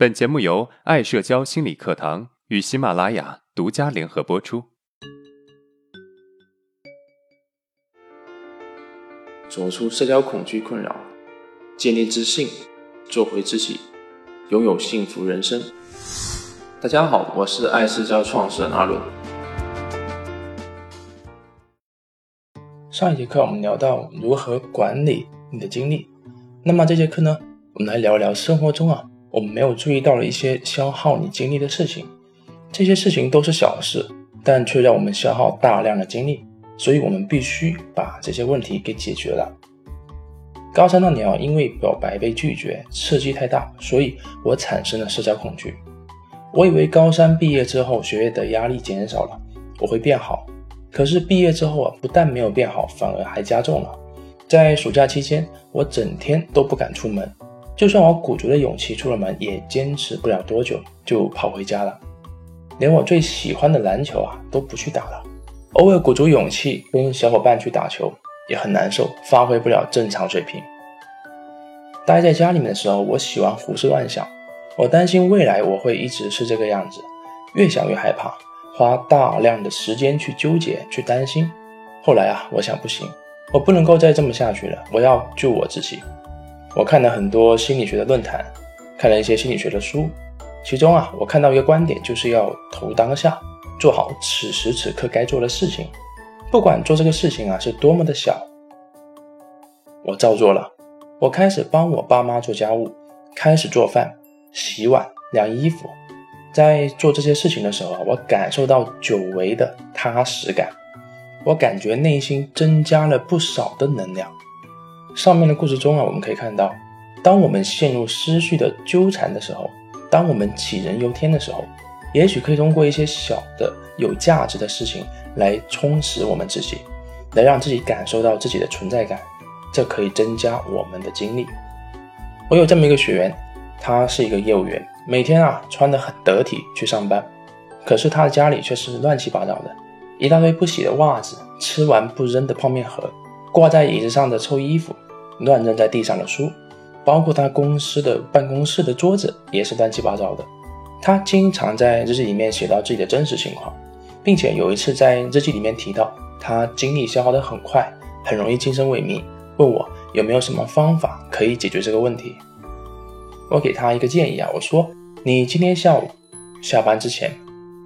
本节目由爱社交心理课堂与喜马拉雅独家联合播出。走出社交恐惧困扰，建立自信，做回自己，拥有幸福人生。大家好，我是爱社交创始人阿伦。上一节课我们聊到如何管理你的精力，那么这节课呢，我们来聊聊生活中啊，我们没有注意到的一些消耗你精力的事情。这些事情都是小事，但却让我们消耗大量的精力，所以我们必须把这些问题给解决了。高三那年啊，因为表白被拒绝，刺激太大，所以我产生了社交恐惧。我以为高三毕业之后，学业的压力减少了，我会变好。可是毕业之后啊，不但没有变好，反而还加重了。在暑假期间，我整天都不敢出门，就算我鼓足了勇气出了门，也坚持不了多久就跑回家了。连我最喜欢的篮球啊都不去打了。偶尔鼓足勇气跟小伙伴去打球，也很难受，发挥不了正常水平。待在家里面的时候，我喜欢胡思乱想，我担心未来我会一直是这个样子，越想越害怕。花大量的时间去纠结、去担心，后来啊，我想不行，我不能够再这么下去了，我要救我自己。我看了很多心理学的论坛，看了一些心理学的书，其中啊，我看到一个观点，就是要投当下，做好此时此刻该做的事情，不管做这个事情啊是多么的小。我照做了，我开始帮我爸妈做家务，开始做饭、洗碗、晾衣服。在做这些事情的时候啊，我感受到久违的踏实感，我感觉内心增加了不少的能量。上面的故事中啊，我们可以看到，当我们陷入思绪的纠缠的时候，当我们杞人忧天的时候，也许可以通过一些小的有价值的事情来充实我们自己，来让自己感受到自己的存在感，这可以增加我们的精力。我有这么一个学员，他是一个业务员。每天啊，穿得很得体去上班，可是他的家里却是乱七八糟的，一大堆不洗的袜子，吃完不扔的泡面盒，挂在椅子上的臭衣服，乱扔在地上的书，包括他公司的办公室的桌子也是乱七八糟的。他经常在日记里面写到自己的真实情况，并且有一次在日记里面提到，他精力消耗得很快，很容易精神萎靡，问我有没有什么方法可以解决这个问题。我给他一个建议啊，我说。你今天下午下班之前，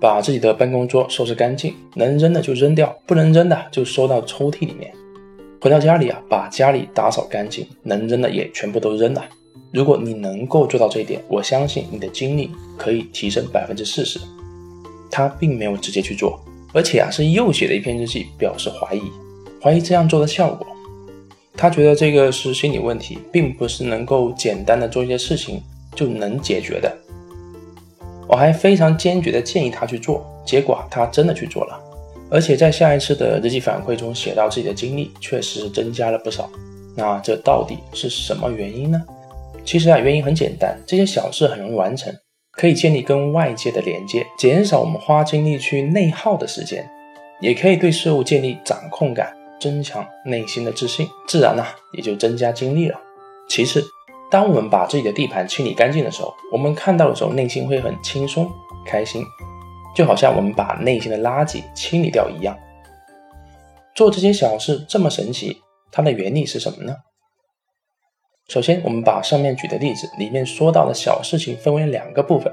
把自己的办公桌收拾干净，能扔的就扔掉，不能扔的就收到抽屉里面。回到家里啊，把家里打扫干净，能扔的也全部都扔了。如果你能够做到这一点，我相信你的精力可以提升百分之四十。他并没有直接去做，而且啊是又写了一篇日记，表示怀疑，怀疑这样做的效果。他觉得这个是心理问题，并不是能够简单的做一些事情就能解决的。我还非常坚决的建议他去做，结果他真的去做了，而且在下一次的日记反馈中写到自己的经历确实增加了不少。那这到底是什么原因呢？其实啊，原因很简单，这些小事很容易完成，可以建立跟外界的连接，减少我们花精力去内耗的时间，也可以对事物建立掌控感，增强内心的自信，自然呢也就增加精力了。其次。当我们把自己的地盘清理干净的时候，我们看到的时候，内心会很轻松、开心，就好像我们把内心的垃圾清理掉一样。做这些小事这么神奇，它的原理是什么呢？首先，我们把上面举的例子里面说到的小事情分为两个部分。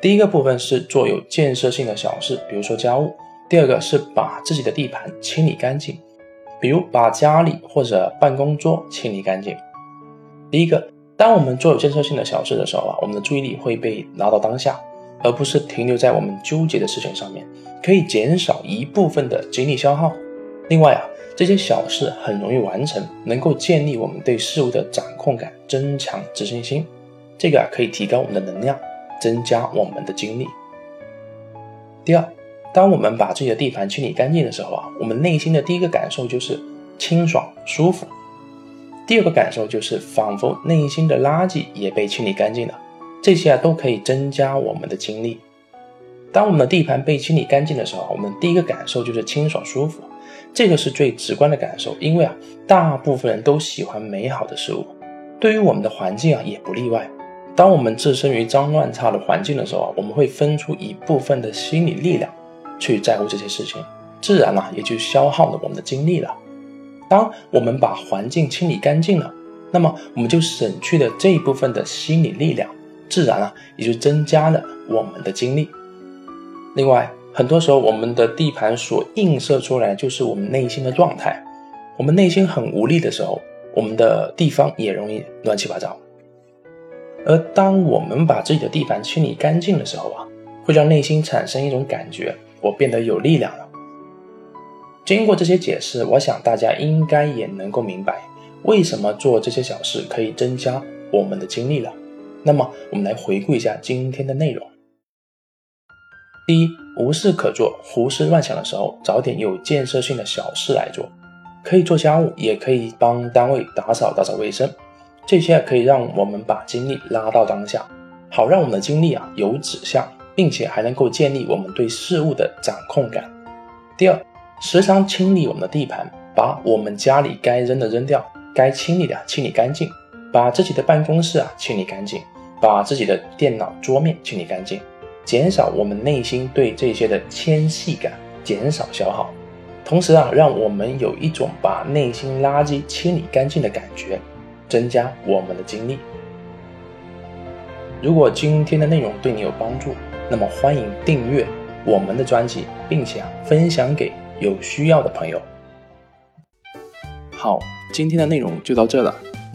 第一个部分是做有建设性的小事，比如说家务；第二个是把自己的地盘清理干净，比如把家里或者办公桌清理干净。第一个，当我们做有建设性的小事的时候啊，我们的注意力会被拉到当下，而不是停留在我们纠结的事情上面，可以减少一部分的精力消耗。另外啊，这些小事很容易完成，能够建立我们对事物的掌控感，增强自信心。这个啊，可以提高我们的能量，增加我们的精力。第二，当我们把自己的地盘清理干净的时候啊，我们内心的第一个感受就是清爽舒服。第二个感受就是，仿佛内心的垃圾也被清理干净了，这些啊都可以增加我们的精力。当我们的地盘被清理干净的时候，我们第一个感受就是清爽舒服，这个是最直观的感受。因为啊，大部分人都喜欢美好的事物，对于我们的环境啊也不例外。当我们置身于脏乱差的环境的时候啊，我们会分出一部分的心理力量去在乎这些事情，自然啊也就消耗了我们的精力了。当我们把环境清理干净了，那么我们就省去了这一部分的心理力量，自然啊也就增加了我们的精力。另外，很多时候我们的地盘所映射出来就是我们内心的状态。我们内心很无力的时候，我们的地方也容易乱七八糟。而当我们把自己的地盘清理干净的时候啊，会让内心产生一种感觉，我变得有力量了。经过这些解释，我想大家应该也能够明白，为什么做这些小事可以增加我们的精力了。那么，我们来回顾一下今天的内容。第一，无事可做、胡思乱想的时候，找点有建设性的小事来做，可以做家务，也可以帮单位打扫打扫卫生，这些可以让我们把精力拉到当下，好让我们的精力啊有指向，并且还能够建立我们对事物的掌控感。第二。时常清理我们的地盘，把我们家里该扔的扔掉，该清理的清理干净，把自己的办公室啊清理干净，把自己的电脑桌面清理干净，减少我们内心对这些的牵系感，减少消耗，同时啊，让我们有一种把内心垃圾清理干净的感觉，增加我们的精力。如果今天的内容对你有帮助，那么欢迎订阅我们的专辑，并且啊分享给。有需要的朋友，好，今天的内容就到这了。